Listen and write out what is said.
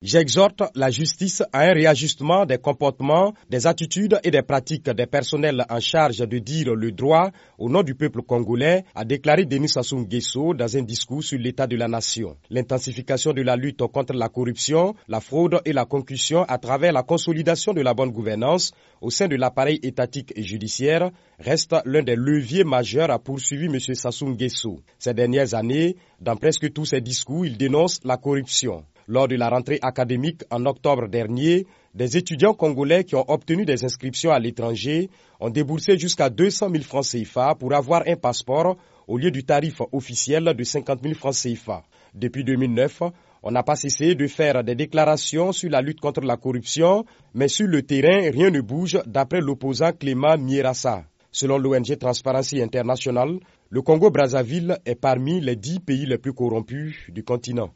J'exhorte la justice à un réajustement des comportements, des attitudes et des pratiques des personnels en charge de dire le droit au nom du peuple congolais, a déclaré Denis Sassou Nguesso dans un discours sur l'état de la nation. L'intensification de la lutte contre la corruption, la fraude et la concussion à travers la consolidation de la bonne gouvernance au sein de l'appareil étatique et judiciaire reste l'un des leviers majeurs à poursuivre M. Sassou Nguesso. Ces dernières années, dans presque tous ses discours, il dénonce la corruption. Lors de la rentrée académique en octobre dernier, des étudiants congolais qui ont obtenu des inscriptions à l'étranger ont déboursé jusqu'à 200 000 francs CFA pour avoir un passeport au lieu du tarif officiel de 50 000 francs CFA. Depuis 2009, on n'a pas cessé de faire des déclarations sur la lutte contre la corruption, mais sur le terrain, rien ne bouge d'après l'opposant Clément Mierassa. Selon l'ONG Transparency International, le Congo-Brazzaville est parmi les dix pays les plus corrompus du continent.